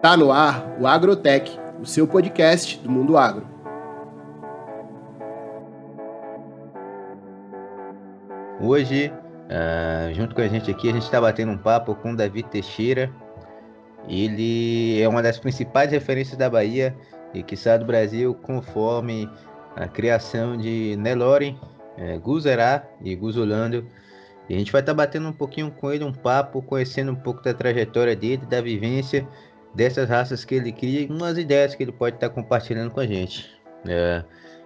Tá no ar o Agrotech, o seu podcast do mundo agro. Hoje, uh, junto com a gente aqui, a gente está batendo um papo com o Davi Teixeira. Ele é uma das principais referências da Bahia e que sai do Brasil conforme a criação de Nelore, é, Guzerá e Guzulando. E a gente vai estar tá batendo um pouquinho com ele, um papo, conhecendo um pouco da trajetória dele, da vivência dessas raças que ele cria e umas ideias que ele pode estar compartilhando com a gente. É.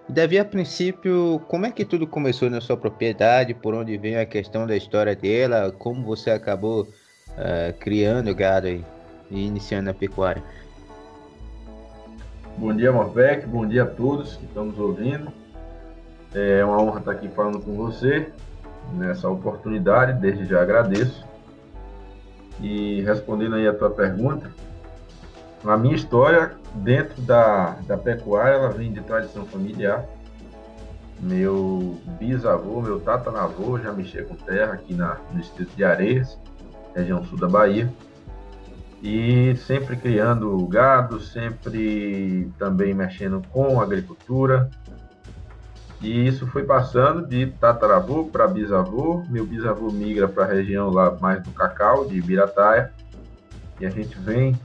Davi, a princípio, como é que tudo começou na sua propriedade? Por onde vem a questão da história dela? Como você acabou uh, criando gado e iniciando a pecuária? Bom dia, Morbeck. Bom dia a todos que estão nos ouvindo. É uma honra estar aqui falando com você nessa oportunidade. Desde já agradeço. E respondendo aí a tua pergunta, a minha história dentro da, da pecuária, ela vem de tradição familiar. Meu bisavô, meu tataravô já mexia com terra aqui na, no distrito de Areias, região sul da Bahia. E sempre criando gado, sempre também mexendo com agricultura. E isso foi passando de tataravô para bisavô. Meu bisavô migra para a região lá mais do cacau, de Ibirataia. E a gente vem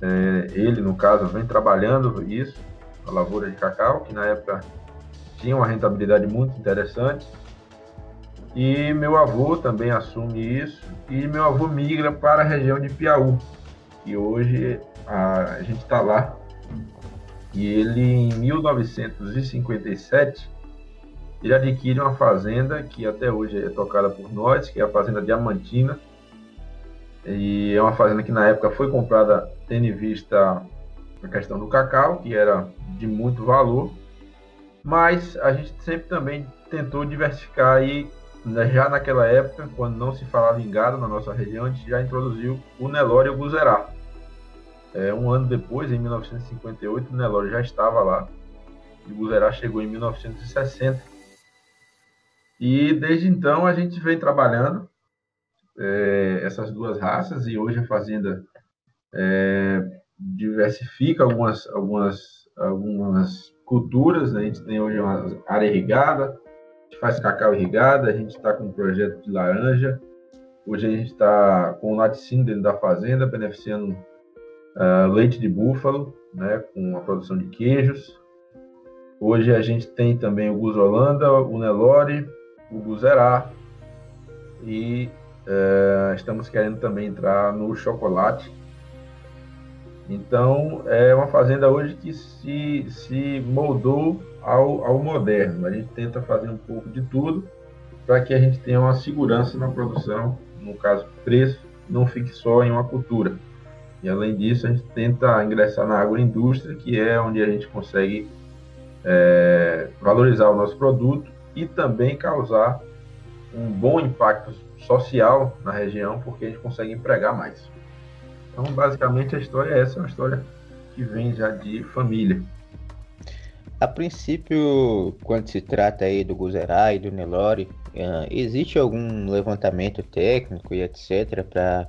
é, ele, no caso, vem trabalhando isso, a lavoura de cacau, que na época tinha uma rentabilidade muito interessante. E meu avô também assume isso, e meu avô migra para a região de Piauí, e hoje a, a gente está lá. E ele, em 1957, ele adquire uma fazenda que até hoje é tocada por nós, que é a Fazenda Diamantina, e é uma fazenda que na época foi comprada tendo em vista a questão do cacau, que era de muito valor, mas a gente sempre também tentou diversificar e né, já naquela época, quando não se falava em gado na nossa região, a gente já introduziu o Nelore e o Guzerá. É, um ano depois, em 1958, o Nelore já estava lá e o Guzerá chegou em 1960. E desde então a gente vem trabalhando é, essas duas raças e hoje a fazenda é, diversifica algumas, algumas, algumas culturas. Né? A gente tem hoje uma área irrigada, a gente faz cacau irrigada, a gente está com um projeto de laranja. Hoje a gente está com o laticínio dentro da fazenda, beneficiando uh, leite de búfalo, né, com a produção de queijos. Hoje a gente tem também o Gus Holanda, o Nelore, o Guzerá e é, estamos querendo também entrar no chocolate. Então, é uma fazenda hoje que se, se moldou ao, ao moderno. A gente tenta fazer um pouco de tudo para que a gente tenha uma segurança na produção, no caso, preço, não fique só em uma cultura. E além disso, a gente tenta ingressar na agroindústria, que é onde a gente consegue é, valorizar o nosso produto e também causar um bom impacto social na região, porque a gente consegue empregar mais. Então, basicamente, a história é essa, é uma história que vem já de família. A princípio, quando se trata aí do Guzerá e do Nelore, uh, existe algum levantamento técnico e etc. para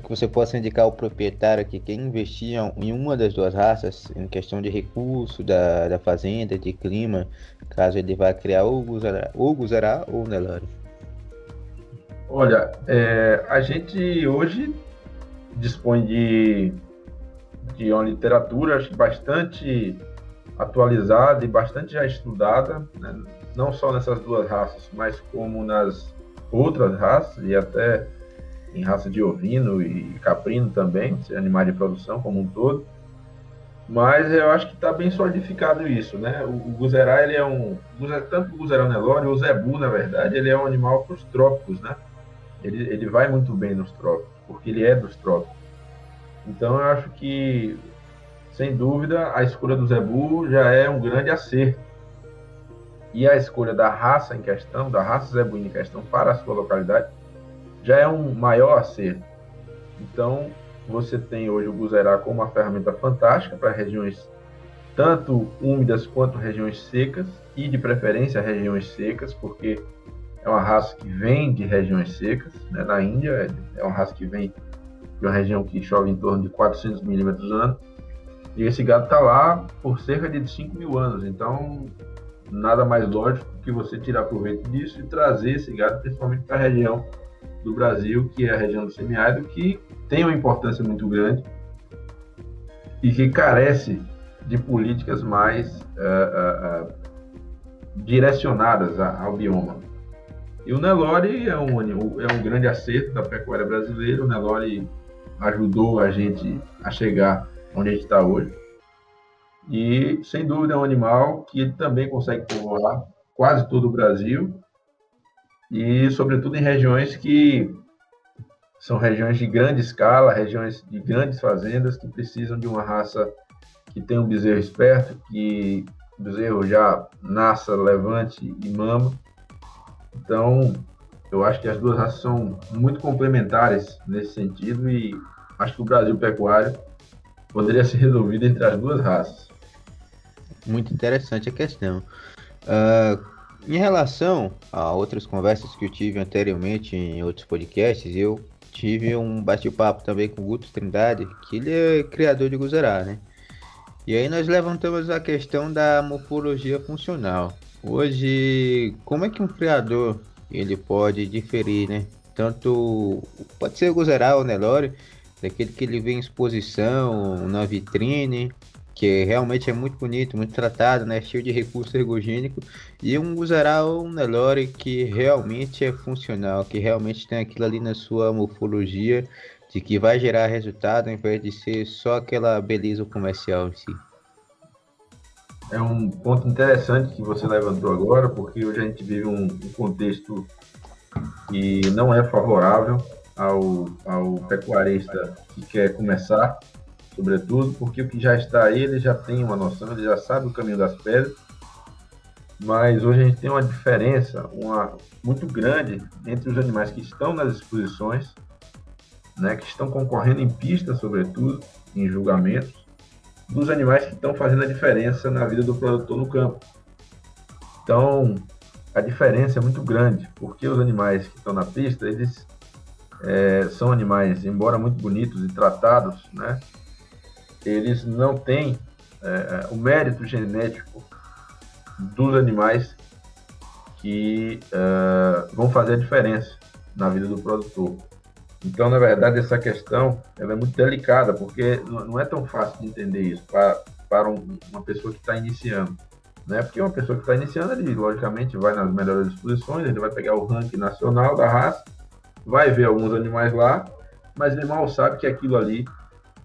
que você possa indicar ao proprietário que quem investia em uma das duas raças, em questão de recurso da, da fazenda, de clima, caso ele vá criar ou Guzerá ou, Guzerá, ou Nelore? Olha, é, a gente hoje dispõe de, de uma literatura acho bastante atualizada e bastante já estudada, né? não só nessas duas raças, mas como nas outras raças e até em raça de ovino e caprino também, animais de produção como um todo. Mas eu acho que está bem solidificado isso, né? O, o Guzerá, ele é um... Tanto o Guzerá Nelore, o Zebu, na verdade, ele é um animal para os trópicos, né? Ele, ele vai muito bem nos trópicos, porque ele é dos trópicos. Então eu acho que, sem dúvida, a escolha do Zebu já é um grande acerto. E a escolha da raça em questão, da raça zebuína em questão para a sua localidade, já é um maior acerto. Então, você tem hoje o Guzerá como uma ferramenta fantástica para regiões tanto úmidas quanto regiões secas, e de preferência regiões secas, porque é uma raça que vem de regiões secas, né? na Índia é, é uma raça que vem de uma região que chove em torno de 400 milímetros ano. E esse gado está lá por cerca de 5 mil anos. Então, nada mais lógico que você tirar proveito disso e trazer esse gado principalmente para a região do Brasil, que é a região do semiárido, que tem uma importância muito grande e que carece de políticas mais uh, uh, uh, direcionadas ao bioma. E o Nelore é um, é um grande acerto da pecuária brasileira. O Nelore ajudou a gente a chegar onde a gente está hoje. E, sem dúvida, é um animal que ele também consegue povoar quase todo o Brasil e, sobretudo, em regiões que são regiões de grande escala, regiões de grandes fazendas que precisam de uma raça que tem um bezerro esperto, que o bezerro já nasça, levante e mama então, eu acho que as duas raças são muito complementares nesse sentido e acho que o Brasil pecuário poderia ser resolvido entre as duas raças. Muito interessante a questão. Uh, em relação a outras conversas que eu tive anteriormente em outros podcasts, eu tive um bate-papo também com o Guto Trindade, que ele é criador de Guzerá, né? E aí nós levantamos a questão da morfologia funcional. Hoje, como é que um criador ele pode diferir, né? Tanto pode ser o Gozeral ou Nelore, daquele que ele vê em exposição, na vitrine, que realmente é muito bonito, muito tratado, né? Cheio de recurso ergogênico, e um Guzaral ou um Nelore que realmente é funcional, que realmente tem aquilo ali na sua morfologia, de que vai gerar resultado, ao invés de ser só aquela beleza comercial em si é um ponto interessante que você levantou agora, porque hoje a gente vive um, um contexto que não é favorável ao, ao pecuarista que quer começar, sobretudo, porque o que já está aí, ele já tem uma noção, ele já sabe o caminho das pedras, mas hoje a gente tem uma diferença uma, muito grande entre os animais que estão nas exposições, né, que estão concorrendo em pista, sobretudo, em julgamentos, dos animais que estão fazendo a diferença na vida do produtor no campo. Então, a diferença é muito grande, porque os animais que estão na pista, eles é, são animais, embora muito bonitos e tratados, né, eles não têm é, é o mérito genético dos animais que é, vão fazer a diferença na vida do produtor. Então, na verdade, essa questão ela é muito delicada, porque não é tão fácil de entender isso para, para um, uma pessoa que está iniciando. Né? Porque uma pessoa que está iniciando, ele logicamente vai nas melhores exposições, ele vai pegar o ranking nacional da raça, vai ver alguns animais lá, mas ele mal sabe que aquilo ali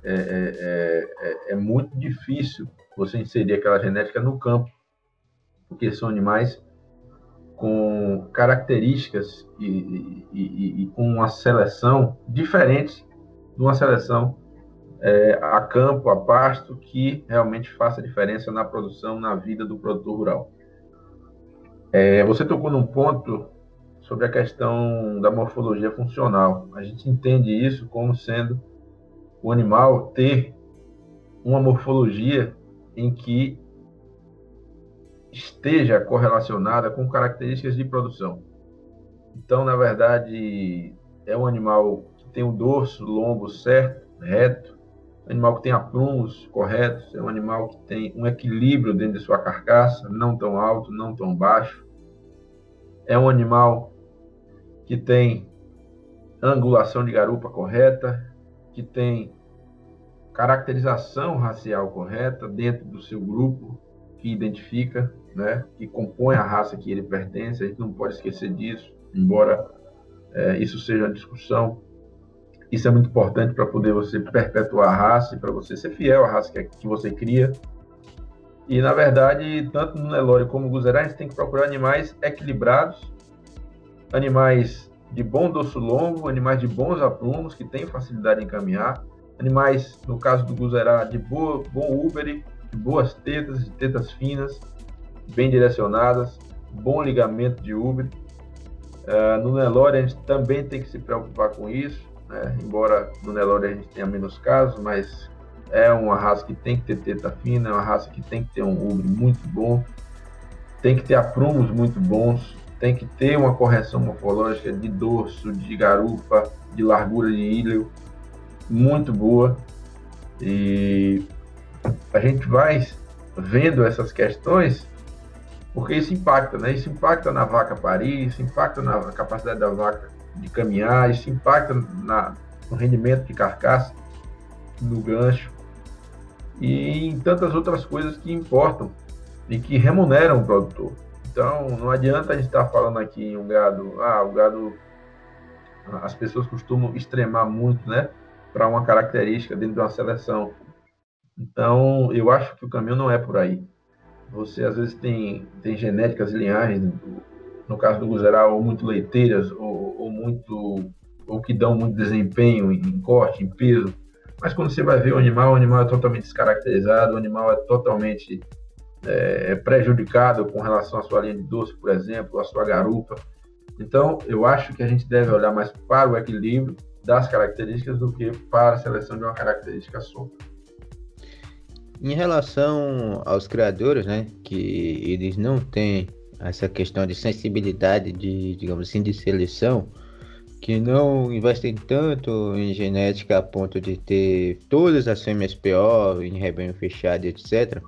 é, é, é, é muito difícil você inserir aquela genética no campo, porque são animais com características e, e, e, e, com uma seleção diferente de uma seleção é, a campo, a pasto, que realmente faça diferença na produção, na vida do produtor rural. É, você tocou num ponto sobre a questão da morfologia funcional. A gente entende isso como sendo o animal ter uma morfologia em que esteja correlacionada com características de produção. Então, na verdade, é um animal que tem o dorso longo certo, reto, animal que tem aprumos corretos, é um animal que tem um equilíbrio dentro de sua carcaça, não tão alto, não tão baixo. É um animal que tem angulação de garupa correta, que tem caracterização racial correta dentro do seu grupo, que identifica né, que compõe a raça que ele pertence, a gente não pode esquecer disso, embora é, isso seja uma discussão. Isso é muito importante para poder você perpetuar a raça e para você ser fiel à raça que, que você cria. E, na verdade, tanto no Nelore como no Guzerá, a gente tem que procurar animais equilibrados, animais de bom dorso longo, animais de bons aprumos, que têm facilidade em caminhar, animais, no caso do Guzerá, de boa, bom úbere, de boas tetas, de tetas finas, bem direcionadas, bom ligamento de Uber. Uh, no Nelore a gente também tem que se preocupar com isso, né? embora no Nelore a gente tenha menos casos, mas é uma raça que tem que ter teta fina, é uma raça que tem que ter um Uber muito bom, tem que ter aprumos muito bons, tem que ter uma correção morfológica de dorso, de garupa, de largura de ilho. muito boa e a gente vai vendo essas questões porque isso impacta, né? Isso impacta na vaca parir, isso impacta na capacidade da vaca de caminhar, isso impacta na, no rendimento de carcaça, no gancho e em tantas outras coisas que importam e que remuneram o produtor. Então, não adianta a gente estar falando aqui em um gado, ah, o gado, as pessoas costumam extremar muito, né, para uma característica dentro de uma seleção. Então, eu acho que o caminho não é por aí. Você às vezes tem, tem genéticas linhagens, no caso do Guzeral, ou muito leiteiras, ou, ou, muito ou que dão muito desempenho em corte, em peso. Mas quando você vai ver o animal, o animal é totalmente descaracterizado, o animal é totalmente é, prejudicado com relação à sua linha de doce, por exemplo, à sua garupa. Então, eu acho que a gente deve olhar mais para o equilíbrio das características do que para a seleção de uma característica só. Em relação aos criadores, né, que eles não têm essa questão de sensibilidade de, digamos assim, de seleção, que não investem tanto em genética a ponto de ter todas as fêmeas PO em rebanho fechado, etc.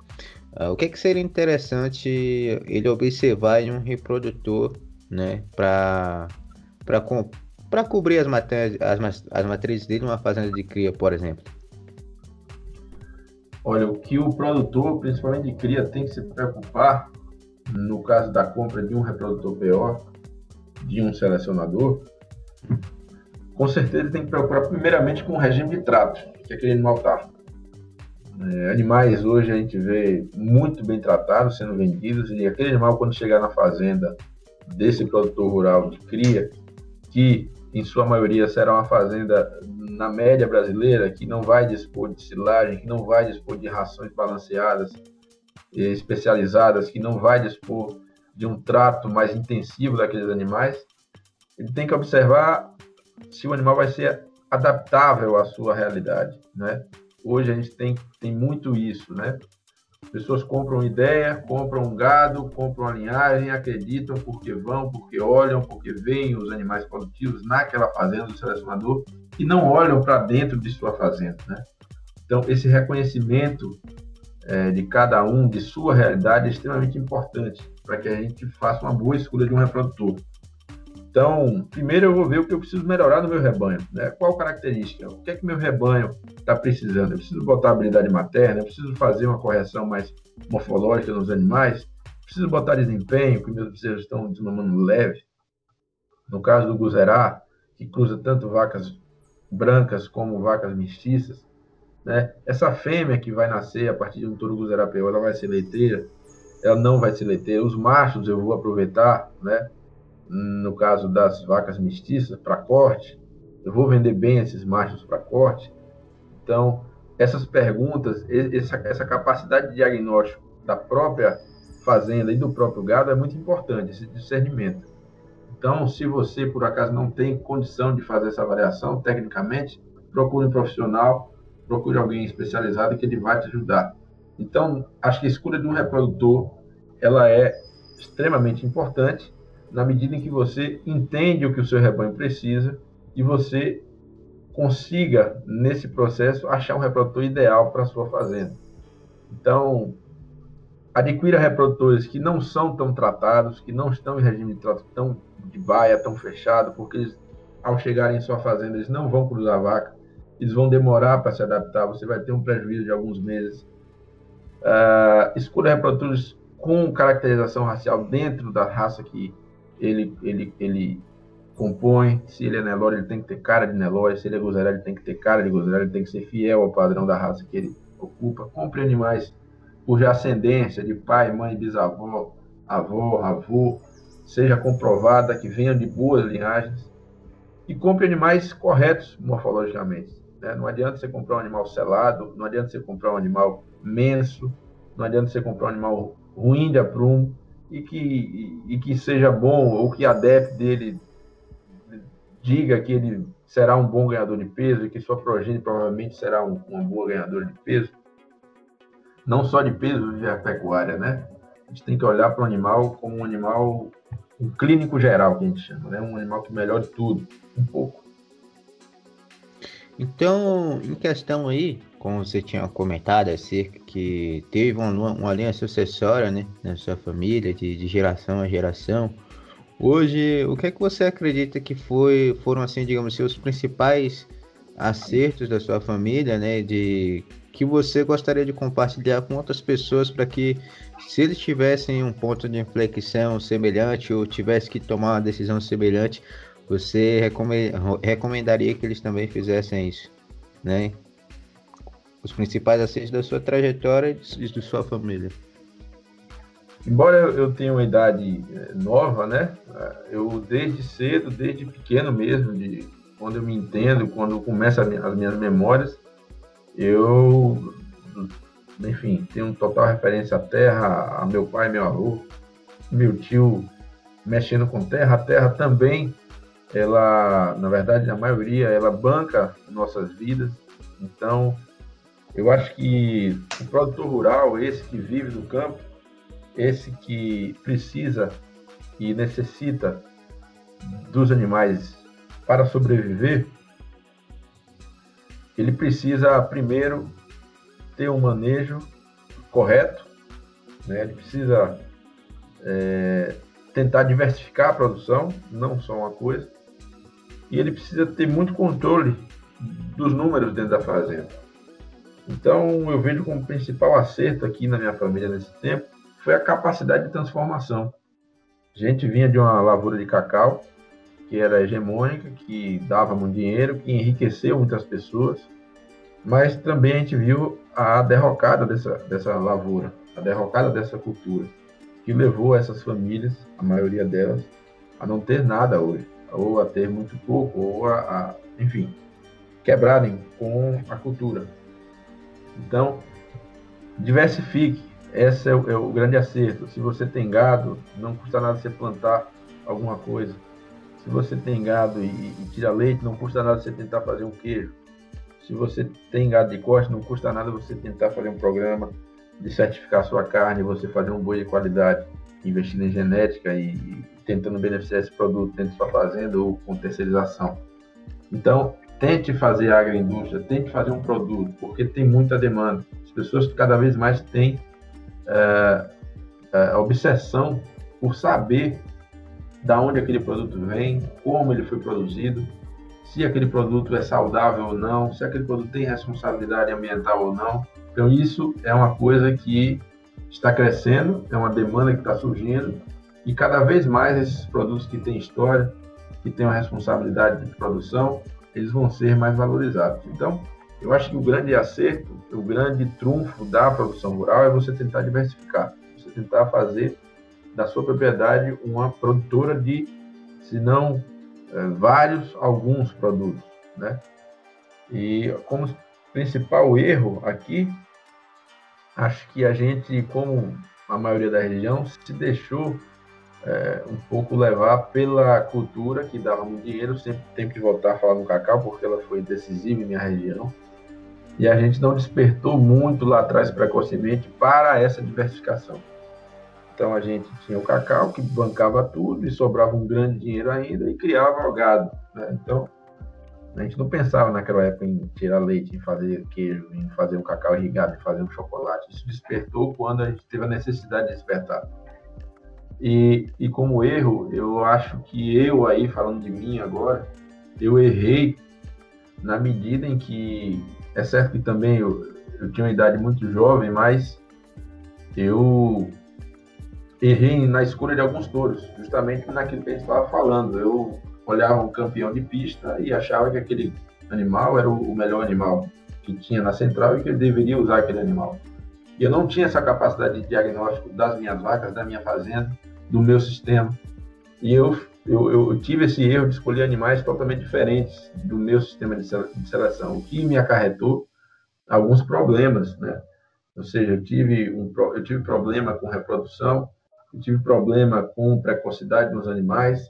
Ah, o que, é que seria interessante ele observar em um reprodutor, né, para para cobrir as, as, as matrizes dele numa fazenda de cria, por exemplo? Olha, o que o produtor, principalmente de cria, tem que se preocupar, no caso da compra de um reprodutor PO, de um selecionador, com certeza tem que preocupar primeiramente com o regime de trato que aquele animal está. É, animais hoje a gente vê muito bem tratados sendo vendidos e aquele animal quando chegar na fazenda desse produtor rural de cria, que em sua maioria será uma fazenda na média brasileira, que não vai dispor de silagem, que não vai dispor de rações balanceadas, especializadas, que não vai dispor de um trato mais intensivo daqueles animais, ele tem que observar se o animal vai ser adaptável à sua realidade, né? Hoje a gente tem, tem muito isso, né? Pessoas compram ideia, compram gado, compram a linhagem, acreditam porque vão, porque olham, porque veem os animais produtivos naquela fazenda do selecionador e não olham para dentro de sua fazenda, né? Então, esse reconhecimento é, de cada um, de sua realidade, é extremamente importante para que a gente faça uma boa escolha de um reprodutor. Então, primeiro eu vou ver o que eu preciso melhorar no meu rebanho, né? Qual característica? O que é que meu rebanho está precisando? Eu preciso botar habilidade materna, eu preciso fazer uma correção mais morfológica nos animais, preciso botar desempenho, que meus bezerros estão desmamando leve. No caso do Guzerá, que cruza tanto vacas brancas como vacas mestiças, né? Essa fêmea que vai nascer a partir de um touro Guzerá ela vai ser leiteira, ela não vai ser leiteira. Os machos eu vou aproveitar, né? No caso das vacas mestiças, para corte, eu vou vender bem esses machos para corte. Então, essas perguntas, essa, essa capacidade de diagnóstico da própria fazenda e do próprio gado é muito importante, esse discernimento. Então, se você, por acaso, não tem condição de fazer essa avaliação tecnicamente, procure um profissional, procure alguém especializado que ele vai te ajudar. Então, acho que a escolha de um reprodutor, ela é extremamente importante na medida em que você entende o que o seu rebanho precisa e você consiga, nesse processo, achar um reprodutor ideal para a sua fazenda. Então, adquira reprodutores que não são tão tratados, que não estão em regime de trato tão de baia, tão fechado, porque eles, ao chegarem em sua fazenda, eles não vão cruzar a vaca, eles vão demorar para se adaptar, você vai ter um prejuízo de alguns meses. Uh, escolha reprodutores com caracterização racial dentro da raça que ele, ele, ele compõe. Se ele é Nelore, ele tem que ter cara de Nelore. Se ele é Gozerá, ele tem que ter cara de Gozerá. Ele tem que ser fiel ao padrão da raça que ele ocupa. Compre animais cuja ascendência de pai, mãe, bisavó, avó, avô seja comprovada, que venham de boas linhagens. E compre animais corretos morfologicamente. Né? Não adianta você comprar um animal selado, não adianta você comprar um animal menso, não adianta você comprar um animal ruim de aprumo e que, e, que seja bom, ou que a DEF dele diga que ele será um bom ganhador de peso e que sua progênie provavelmente será um, uma boa ganhadora de peso. Não só de peso de pecuária, né? A gente tem que olhar para o animal como um animal, um clínico geral, que a gente chama, né? Um animal que melhore tudo, um pouco. Então, em questão aí, como você tinha comentado acerca que teve uma, uma linha sucessória, né, na sua família, de, de geração a geração, hoje, o que é que você acredita que foi, foram, assim, digamos, seus principais acertos da sua família, né, de que você gostaria de compartilhar com outras pessoas para que, se eles tivessem um ponto de inflexão semelhante ou tivesse que tomar uma decisão semelhante, você recomendaria que eles também fizessem isso, né? Os principais acertos da sua trajetória e de sua família. Embora eu tenha uma idade eh, nova, né? Eu desde cedo, desde pequeno mesmo, de quando eu me entendo, quando começo as minhas memórias, eu, enfim, tenho total referência à terra, a meu pai, meu avô, meu tio mexendo com terra. A terra também ela, na verdade, a maioria, ela banca nossas vidas. Então, eu acho que o produtor rural, esse que vive no campo, esse que precisa e necessita dos animais para sobreviver, ele precisa primeiro ter um manejo correto, né? ele precisa é, tentar diversificar a produção, não só uma coisa, e ele precisa ter muito controle dos números dentro da fazenda. Então, eu vejo como principal acerto aqui na minha família nesse tempo foi a capacidade de transformação. A gente vinha de uma lavoura de cacau que era hegemônica, que dava muito dinheiro, que enriqueceu muitas pessoas, mas também a gente viu a derrocada dessa, dessa lavoura, a derrocada dessa cultura, que levou essas famílias, a maioria delas, a não ter nada hoje ou a ter muito pouco, ou a, a enfim, quebrarem com a cultura. Então, diversifique. Esse é o, é o, grande acerto. Se você tem gado, não custa nada você plantar alguma coisa. Se você tem gado e, e tira leite, não custa nada você tentar fazer um queijo. Se você tem gado de corte, não custa nada você tentar fazer um programa de certificar sua carne, você fazer um boi de qualidade, investindo em genética e, tentando beneficiar esse produto dentro de sua fazenda ou com terceirização. Então, tente fazer agroindústria, tente fazer um produto, porque tem muita demanda. As pessoas cada vez mais têm é, é, obsessão por saber da onde aquele produto vem, como ele foi produzido, se aquele produto é saudável ou não, se aquele produto tem responsabilidade ambiental ou não. Então, isso é uma coisa que está crescendo, é uma demanda que está surgindo e cada vez mais esses produtos que têm história, que têm uma responsabilidade de produção, eles vão ser mais valorizados. Então, eu acho que o grande acerto, o grande trunfo da produção rural é você tentar diversificar, você tentar fazer da sua propriedade uma produtora de, se não é, vários, alguns produtos, né? E como principal erro aqui, acho que a gente, como a maioria da região, se deixou é, um pouco levar pela cultura que dava muito dinheiro, sempre tem que voltar a falar no cacau, porque ela foi decisiva em minha região. E a gente não despertou muito lá atrás precocemente para essa diversificação. Então a gente tinha o cacau que bancava tudo e sobrava um grande dinheiro ainda e criava o gado. Né? Então a gente não pensava naquela época em tirar leite, em fazer queijo, em fazer um cacau irrigado, em fazer um chocolate. Isso despertou quando a gente teve a necessidade de despertar. E, e como erro, eu acho que eu aí, falando de mim agora, eu errei na medida em que, é certo que também eu, eu tinha uma idade muito jovem, mas eu errei na escolha de alguns touros, justamente naquilo que a gente estava falando. Eu olhava um campeão de pista e achava que aquele animal era o melhor animal que tinha na central e que ele deveria usar aquele animal. E eu não tinha essa capacidade de diagnóstico das minhas vacas, da minha fazenda, do meu sistema. E eu, eu, eu tive esse erro de escolher animais totalmente diferentes do meu sistema de seleção, o que me acarretou alguns problemas, né? Ou seja, eu tive, um, eu tive problema com reprodução, eu tive problema com precocidade nos animais,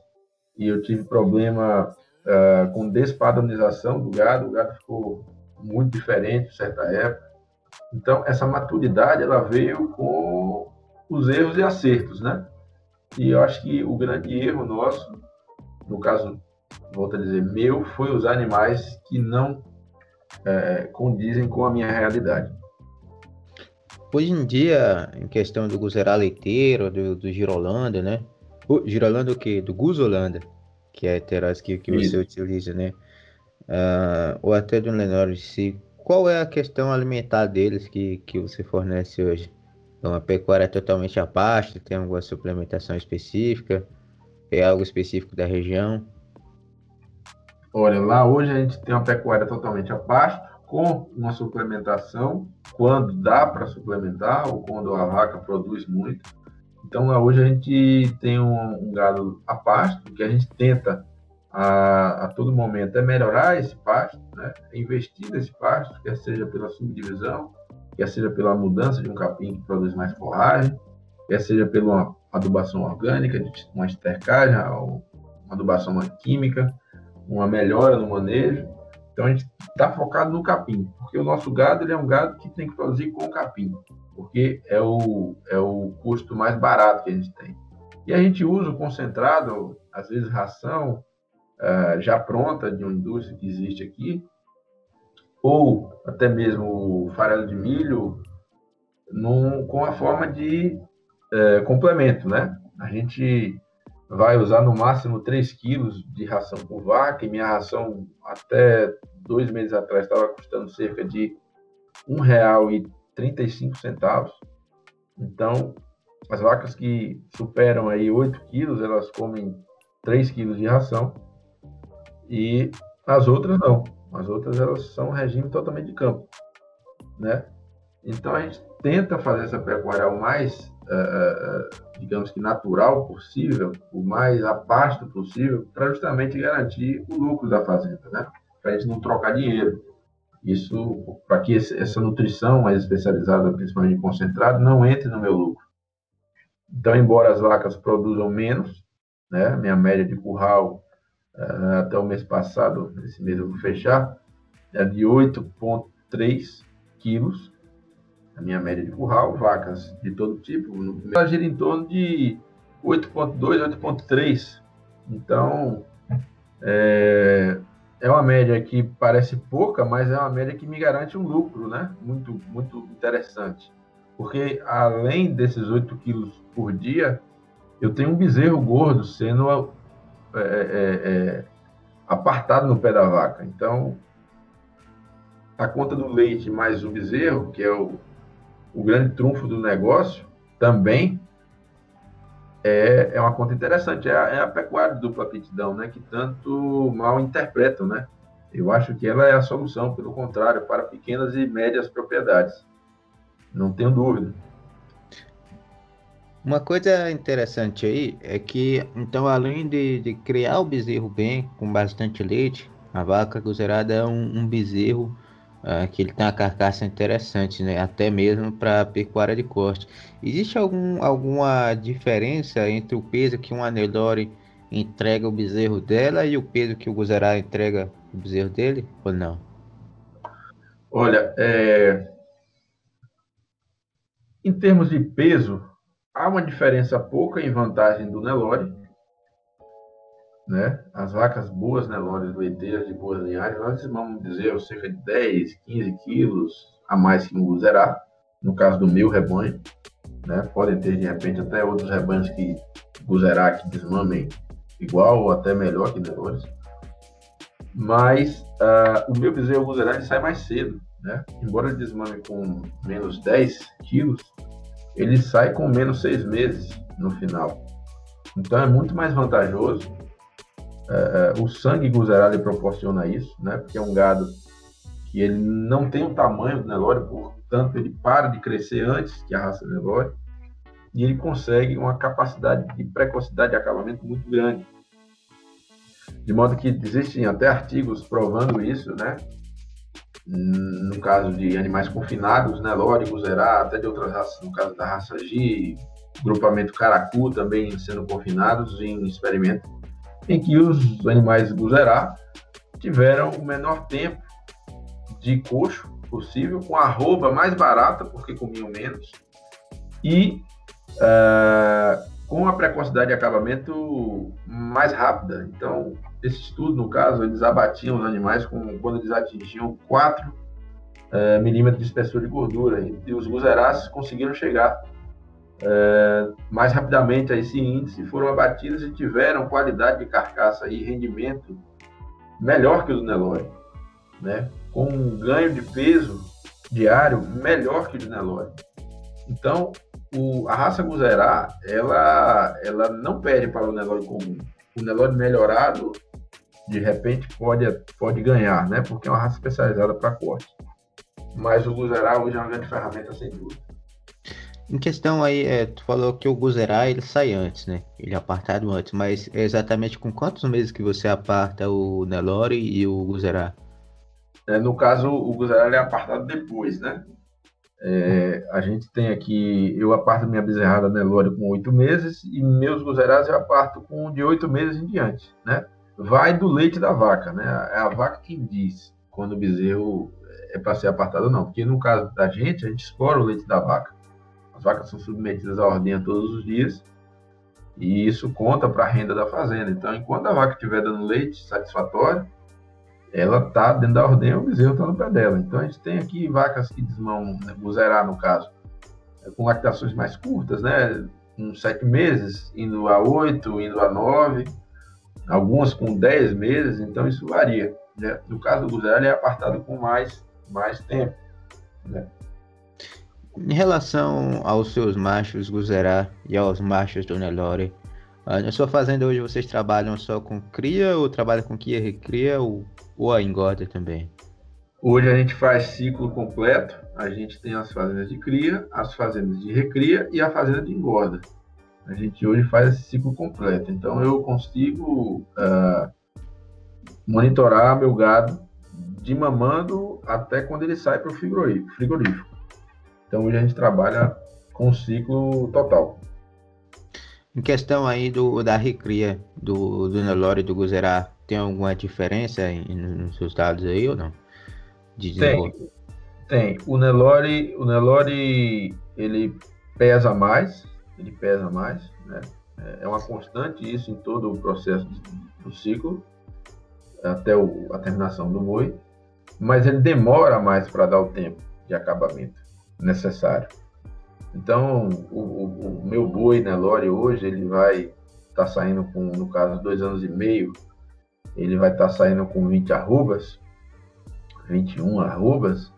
e eu tive problema uh, com despadronização do gado, o gado ficou muito diferente em certa época. Então, essa maturidade, ela veio com os erros e acertos, né? E eu acho que o grande erro nosso, no caso, volto a dizer, meu, foi usar animais que não é, condizem com a minha realidade. Hoje em dia, em questão do Guzerá Leiteiro, do, do Girolanda, né? O Girolanda o quê? Do Guzolanda, que é a que, que você utiliza, né? Uh, ou até do Lenore si. Qual é a questão alimentar deles que, que você fornece hoje? É uma pecuária totalmente a pasto? Tem alguma suplementação específica? É algo específico da região? Olha, lá hoje a gente tem uma pecuária totalmente a pasto, com uma suplementação, quando dá para suplementar ou quando a vaca produz muito. Então, lá hoje a gente tem um, um gado a pasto, que a gente tenta a, a, todo momento é melhorar esse pasto, né? É investir nesse pasto, quer seja pela subdivisão, quer seja pela mudança de um capim que produz mais forragem, quer seja pela adubação orgânica, uma estercagem, uma adubação química, uma melhora no manejo. Então a gente está focado no capim, porque o nosso gado ele é um gado que tem que produzir com capim, porque é o, é o custo mais barato que a gente tem. E a gente usa o concentrado, às vezes ração, uh, já pronta de uma indústria que existe aqui, ou até mesmo farelo de milho, num, com a forma de uh, complemento, né? A gente vai usar no máximo 3 quilos de ração por vaca, e minha ração até dois meses atrás estava custando cerca de R$ 1,35. Então, as vacas que superam aí 8 quilos, elas comem 3 quilos de ração, e as outras não. As outras elas são regime totalmente de campo, né? Então a gente tenta fazer essa pecuária o mais uh, digamos que natural possível, o mais a pasto possível, para justamente garantir o lucro da fazenda, né? Para a gente não trocar dinheiro. Isso, para que essa nutrição mais especializada, principalmente concentrado, não entre no meu lucro. Então, embora as vacas produzam menos, né? Minha média de curral até o mês passado, esse mês eu vou fechar, é de 8,3 quilos a minha média de curral, vacas de todo tipo, no primeiro ela gira em torno de 8.2, 8.3. Então, é, é uma média que parece pouca, mas é uma média que me garante um lucro, né? Muito, muito interessante. Porque além desses 8 quilos por dia, eu tenho um bezerro gordo sendo é, é, é, apartado no pé da vaca. Então, a conta do leite mais o bezerro, que é o, o grande trunfo do negócio também é, é uma conta interessante, é a, é a pecuária dupla aptidão, né, que tanto mal interpretam, né? Eu acho que ela é a solução, pelo contrário, para pequenas e médias propriedades. Não tenho dúvida. Uma coisa interessante aí é que, então, além de, de criar o bezerro bem, com bastante leite, a vaca cruzerada é um, um bezerro uh, que ele tem uma carcaça interessante, né? Até mesmo para pecuária de corte. Existe algum, alguma diferença entre o peso que um Anelore entrega o bezerro dela e o peso que o Guzerá entrega o bezerro dele, ou não? Olha, é... em termos de peso, há uma diferença pouca em vantagem do Nelore, né? As vacas boas Nelores leiteiras de boas linhagens, nós vamos dizer cerca de 10, 15 quilos a mais que no Luzerá, no caso do meu rebanho. Né? Podem ter, de repente, até outros rebanhos que Guzerá que desmamem igual ou até melhor que Nelores. Mas uh, o meu bezerro Guzerá sai mais cedo. Né? Embora ele desmame com menos 10 quilos, ele sai com menos 6 meses no final. Então é muito mais vantajoso é, é, o sangue Guzerá proporciona isso, né? Porque é um gado que ele não tem o tamanho do Nelore, portanto ele para de crescer antes que a raça Nelore e ele consegue uma capacidade de precocidade de acabamento muito grande. De modo que existem até artigos provando isso, né? No caso de animais confinados, Nelore, Guzerá, até de outras raças, no caso da raça G, grupamento Caracu também sendo confinados em experimento em que os animais guzerá tiveram o menor tempo de coxo possível, com a roupa mais barata, porque comiam menos, e uh, com a precocidade de acabamento mais rápida. Então, esse estudo, no caso, eles abatiam os animais com, quando eles atingiam 4 é, milímetros de espessura de gordura. E, os guzeráceos conseguiram chegar é, mais rapidamente a esse índice, foram abatidos e tiveram qualidade de carcaça e rendimento melhor que o do Nelore, né? com um ganho de peso diário melhor que o do Nelore. Então, o, a raça Guzerá, ela, ela não perde para o Nelore comum. O Nelore melhorado, de repente, pode, pode ganhar, né? porque é uma raça especializada para corte. Mas o Guzerá hoje é uma grande ferramenta, sem dúvida. Em questão aí, é, tu falou que o Guzerá ele sai antes, né? Ele é apartado antes, mas é exatamente com quantos meses que você aparta o Nelore e o Guzerá? É, no caso, o Guzerá é apartado depois, né? É, a gente tem aqui, eu aparto minha bezerrada Nelore com oito meses e meus Guzerás eu aparto com de oito meses em diante, né? Vai do leite da vaca, né? É a vaca que diz quando o bezerro é para ser apartado ou não, porque no caso da gente, a gente escora o leite da vaca. As vacas são submetidas à ordenha todos os dias e isso conta para a renda da fazenda. Então, enquanto a vaca estiver dando leite satisfatório, ela está dentro da ordenha, o bezerro está no pé dela. Então, a gente tem aqui vacas que desmão, né, no caso, é, com lactações mais curtas, né? Com sete meses, indo a oito, indo a nove, algumas com dez meses, então isso varia. Né? No caso do buzerar, ele é apartado com mais, mais tempo. Né? Em relação aos seus machos Guzerá e aos machos do Nelore, na sua fazenda hoje vocês trabalham só com cria ou trabalham com cria recria ou, ou a engorda também? Hoje a gente faz ciclo completo. A gente tem as fazendas de cria, as fazendas de recria e a fazenda de engorda. A gente hoje faz esse ciclo completo. Então eu consigo uh, monitorar meu gado de mamando até quando ele sai para o frigorífico. Então hoje a gente trabalha com o ciclo total. Em questão aí do, da recria do, do Nelore e do Guzerá, tem alguma diferença em, nos seus dados aí ou não? De tem, tem. O Nelore, o Nelore, ele pesa mais, ele pesa mais, né? É, uma constante isso em todo o processo do ciclo, até o, a terminação do boi, mas ele demora mais para dar o tempo de acabamento necessário. Então, o, o, o meu boi Nelore hoje, ele vai estar tá saindo com, no caso, dois anos e meio, ele vai estar tá saindo com 20 arrobas, 21 arrobas,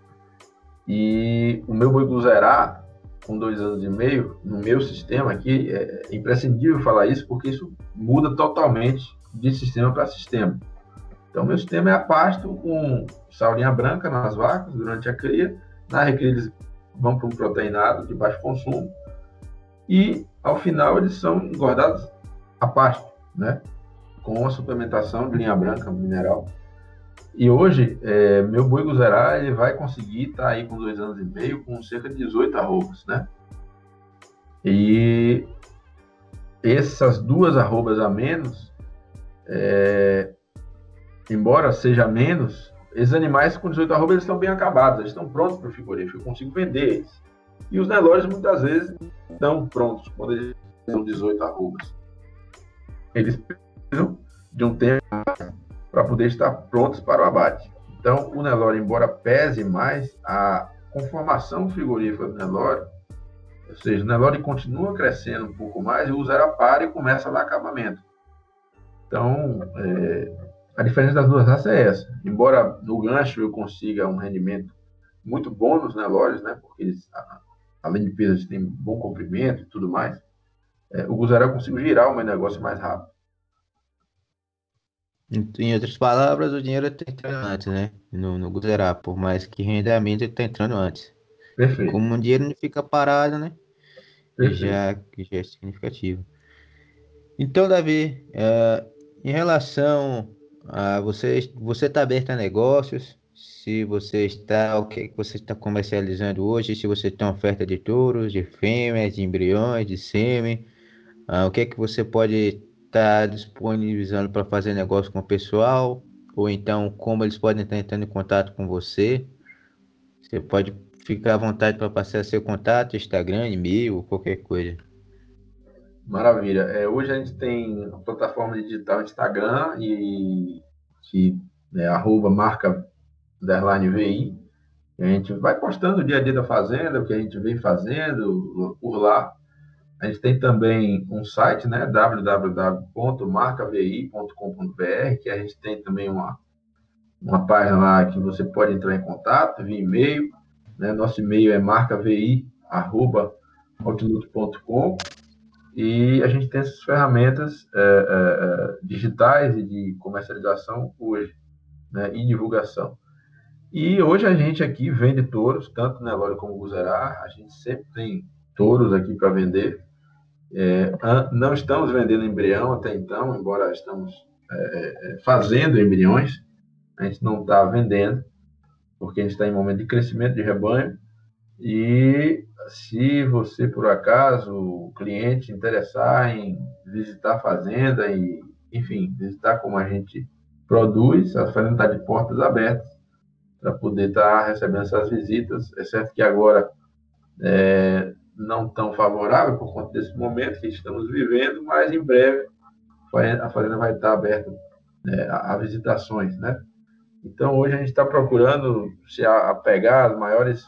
e o meu boi Guzerá, com dois anos e meio, no meu sistema aqui, é imprescindível falar isso, porque isso muda totalmente de sistema para sistema. Então, meu sistema é a pasto com saurinha branca nas vacas durante a cria, na recria eles vão para um proteinado de baixo consumo e ao final eles são engordados a pasto, né? Com a suplementação de linha branca mineral. E hoje, é, meu boi guzerá, ele vai conseguir estar tá aí com dois anos e meio, com cerca de 18 arrobas, né? E essas duas arrobas a menos, é, embora seja menos, esses animais com 18 arrobas eles estão bem acabados, eles estão prontos para o frigorífico, eu consigo vender eles. E os Nelores muitas vezes estão prontos quando eles são 18 arrobas. Eles precisam de um tempo para poder estar prontos para o abate. Então, o Nelore, embora pese mais, a conformação frigorífica do Nelore, ou seja, o Nelore continua crescendo um pouco mais e o e começa dar acabamento. Então, é, a diferença das duas raças é essa. Embora no gancho eu consiga um rendimento muito bom nos Nelores, né? Porque eles, além de peso, eles têm bom comprimento e tudo mais. É, o Guzará eu consigo girar o meu negócio mais rápido. Em outras palavras, o dinheiro está entrando antes, né? No, no Guzerá, por mais que rendimento ele está entrando antes. Perfeito. Como o dinheiro não fica parado, né? Já, já é significativo. Então, Davi, uh, em relação ah, você você está aberto a negócios? Se você está o que você está comercializando hoje? Se você tem oferta de touros, de fêmeas, de embriões, de sêmen, ah, o que é que você pode estar tá disponibilizando para fazer negócio com o pessoal? Ou então como eles podem estar entrando em contato com você? Você pode ficar à vontade para passar seu contato, Instagram, e-mail, qualquer coisa. Maravilha. É, hoje a gente tem a plataforma digital Instagram e que é arroba marca underline VI. A gente vai postando o dia a dia da fazenda, o que a gente vem fazendo por lá. A gente tem também um site, né, www.marcavi.com.br, que a gente tem também uma, uma página lá que você pode entrar em contato via e-mail. Né? Nosso e-mail é marcavi.outlook.com e a gente tem essas ferramentas é, é, é, digitais e de comercialização hoje, né, e divulgação. E hoje a gente aqui vende touros, tanto Nelore como Guzerá, a gente sempre tem touros aqui para vender. É, não estamos vendendo embrião até então, embora estamos é, é, fazendo embriões, a gente não está vendendo, porque a gente está em momento de crescimento de rebanho. E se você, por acaso, o cliente interessar em visitar a fazenda e, enfim, visitar como a gente produz, a fazenda está de portas abertas para poder estar tá recebendo essas visitas, exceto que agora é, não tão favorável por conta desse momento que estamos vivendo, mas em breve a fazenda vai estar aberta né, a, visitações, né? Então hoje a gente está procurando se apegar às maiores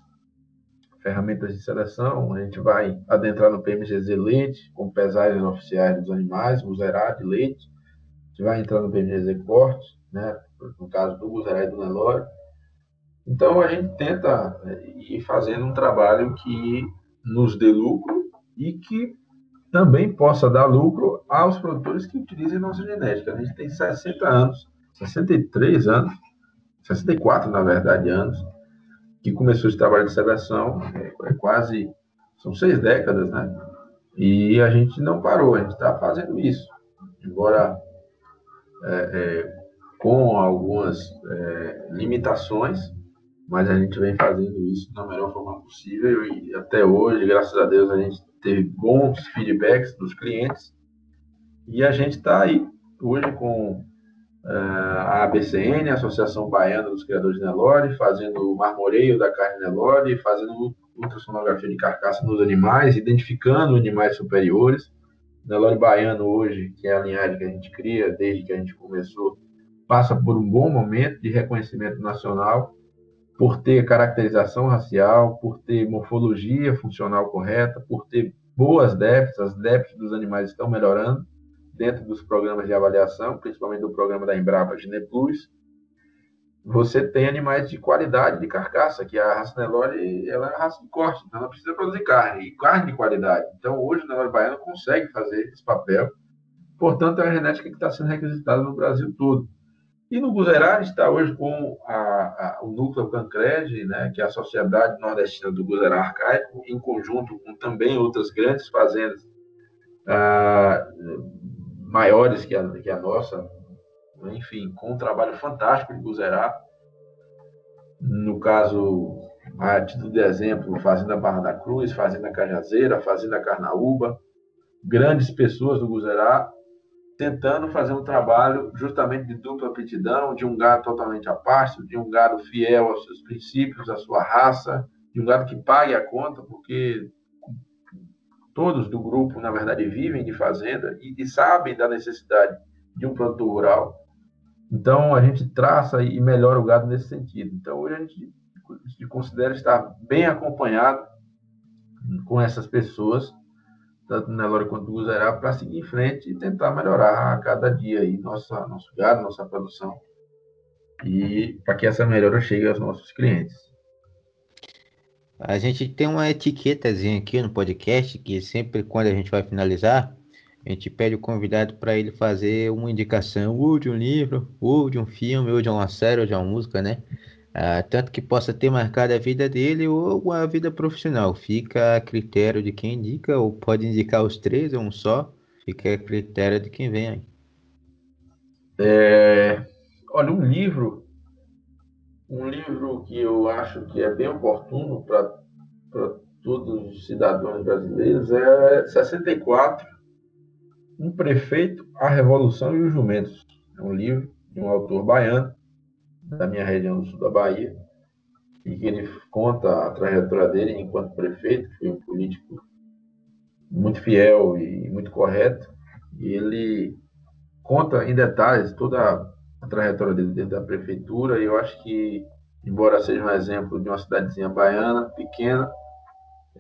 ferramentas de seleção, a gente vai adentrar no PMGZ leite, com pesagens oficiais dos animais, Guzerá de leite, a gente vai entrar no PMGZ corte, né, no caso do Guzerá e do Nelore. Então a gente tenta é, ir fazendo um trabalho que nos dê lucro e que também possa dar lucro aos produtores que utilizem nossa genética. A gente tem 60 anos, 63 anos, 64 na verdade anos, que começou esse trabalho de seleção, é, quase, são seis décadas, né? E a gente não parou, a gente está fazendo isso. Embora é, é, com algumas é, limitações, mas a gente vem fazendo isso da melhor forma possível e até hoje, graças a Deus, a gente teve bons feedbacks dos clientes e a gente está aí hoje com a ABCN, a Associação Baiana dos Criadores de Nelore, fazendo o marmoreio da carne Nelore, fazendo ultrassonografia de carcaça nos animais, identificando animais superiores. Nelore baiano hoje, que é a linhagem que a gente cria desde que a gente começou, passa por um bom momento de reconhecimento nacional por ter caracterização racial, por ter morfologia funcional correta, por ter boas DEPs, as DEPs dos animais estão melhorando dentro dos programas de avaliação, principalmente do programa da Embrapa Gineplus, você tem animais de qualidade de carcaça, que a raça Nelore ela é a raça de corte, então ela precisa produzir carne, e carne de qualidade. Então, hoje o Nelore Baiano consegue fazer esse papel, portanto, é uma genética que está sendo requisitada no Brasil todo. E no Guzerá está hoje com a, a, o núcleo Cancred, né, que é a Sociedade Nordestina do Guzerá Arcaico, em conjunto com também outras grandes fazendas ah, maiores que a, que a nossa, enfim, com um trabalho fantástico de Guzerá. No caso, a título de exemplo, Fazenda Barra da Cruz, Fazenda Cajazeira, Fazenda Carnaúba, grandes pessoas do Guzerá tentando fazer um trabalho justamente de dupla aptidão, de um gado totalmente a parte, de um gado fiel aos seus princípios, à sua raça, de um gado que pague a conta, porque todos do grupo, na verdade, vivem de fazenda e, e sabem da necessidade de um produtor rural. Então, a gente traça e melhora o gado nesse sentido. Então, hoje a gente, gente considera estar bem acompanhado com essas pessoas tanto na Nelore quanto no Guzerá, para seguir em frente e tentar melhorar a cada dia aí nossa, nosso gado, nossa produção, e para que essa melhora chegue aos nossos clientes. A gente tem uma etiquetazinha aqui no podcast que sempre quando a gente vai finalizar, a gente pede o convidado para ele fazer uma indicação ou de um livro, ou de um filme, ou de uma série, ou de uma música, né? Ah, tanto que possa ter marcado a vida dele ou a vida profissional. Fica a critério de quem indica, ou pode indicar os três ou um só. Fica a critério de quem vem aí. É, olha, um livro, um livro que eu acho que é bem oportuno para todos os cidadãos brasileiros é 64, Um Prefeito, a Revolução e os Jumentos. É um livro de um autor baiano da minha região do sul da Bahia, e que ele conta a trajetória dele enquanto prefeito, que foi um político muito fiel e muito correto. E ele conta em detalhes toda a trajetória dele dentro da prefeitura. E eu acho que, embora seja um exemplo de uma cidadezinha baiana, pequena,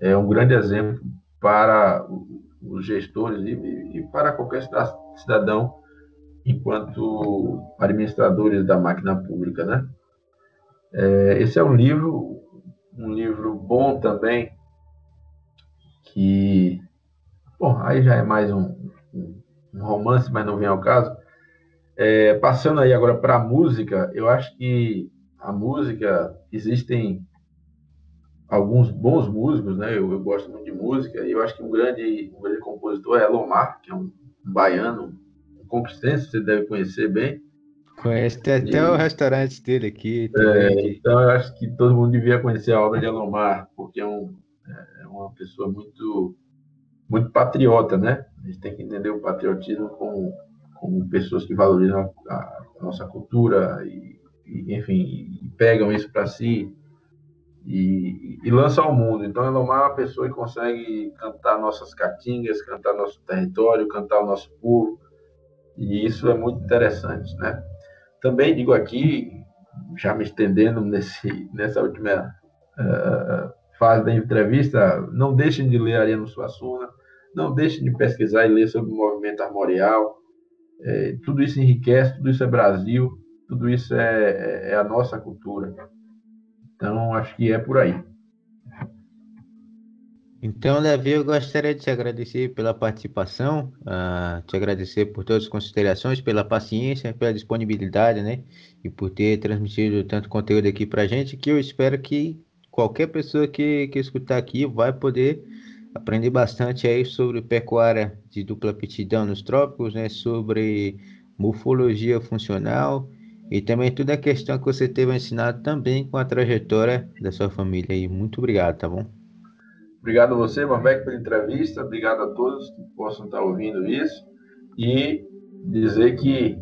é um grande exemplo para os gestores e, e para qualquer cidadão enquanto administradores da máquina pública, né? É, esse é um livro, um livro bom também, que, bom, aí já é mais um, um romance, mas não vem ao caso. É, passando aí agora para a música, eu acho que a música existem alguns bons músicos, né? Eu, eu, gosto muito de música e eu acho que um grande, um grande compositor é Lomar, que é um, baiano, um conquistense, você deve conhecer bem. Conhece até e, o restaurante dele aqui. É, então eu acho que todo mundo devia conhecer a obra de Alomar, porque é, um, é uma pessoa muito muito patriota, né? A gente tem que entender o patriotismo como, como pessoas que valorizam a, nossa cultura e, e enfim, e pegam isso para si e, e ao mundo. Então, Elomar é uma pessoa que consegue cantar nossas caatingas, cantar nosso território, cantar o nosso povo, e isso é muito interessante, né? Também digo aqui, já me estendendo nesse, nessa última uh, fase da entrevista, não deixem de ler Ariano Suassuna, não deixem de pesquisar e ler sobre o movimento armorial, é, tudo isso enriquece, tudo isso é Brasil, tudo isso é, é a nossa cultura. Então, acho que é por aí. Então, Davi, eu gostaria de te agradecer pela participação, uh, te agradecer por todas as considerações, pela paciência, pela disponibilidade, né? E por ter transmitido tanto conteúdo aqui para gente, que eu espero que qualquer pessoa que, que escutar aqui vai poder aprender bastante aí sobre pecuária de dupla aptidão nos trópicos, né? Sobre morfologia funcional e também toda a questão que você teve ensinado também com a trajetória da sua família aí. Muito obrigado, tá bom? Obrigado a você, Marbeck, pela entrevista. Obrigado a todos que possam estar ouvindo isso. E dizer que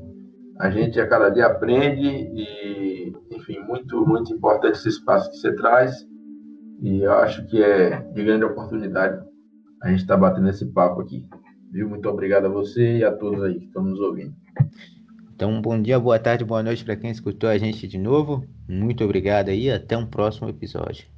a gente a cada dia aprende e, enfim, muito, muito importante esse espaço que você traz. E eu acho que é de grande oportunidade a gente estar tá batendo esse papo aqui. Viu? Muito obrigado a você e a todos aí que estão nos ouvindo. Então, bom dia, boa tarde, boa noite para quem escutou a gente de novo. Muito obrigado aí, até um próximo episódio.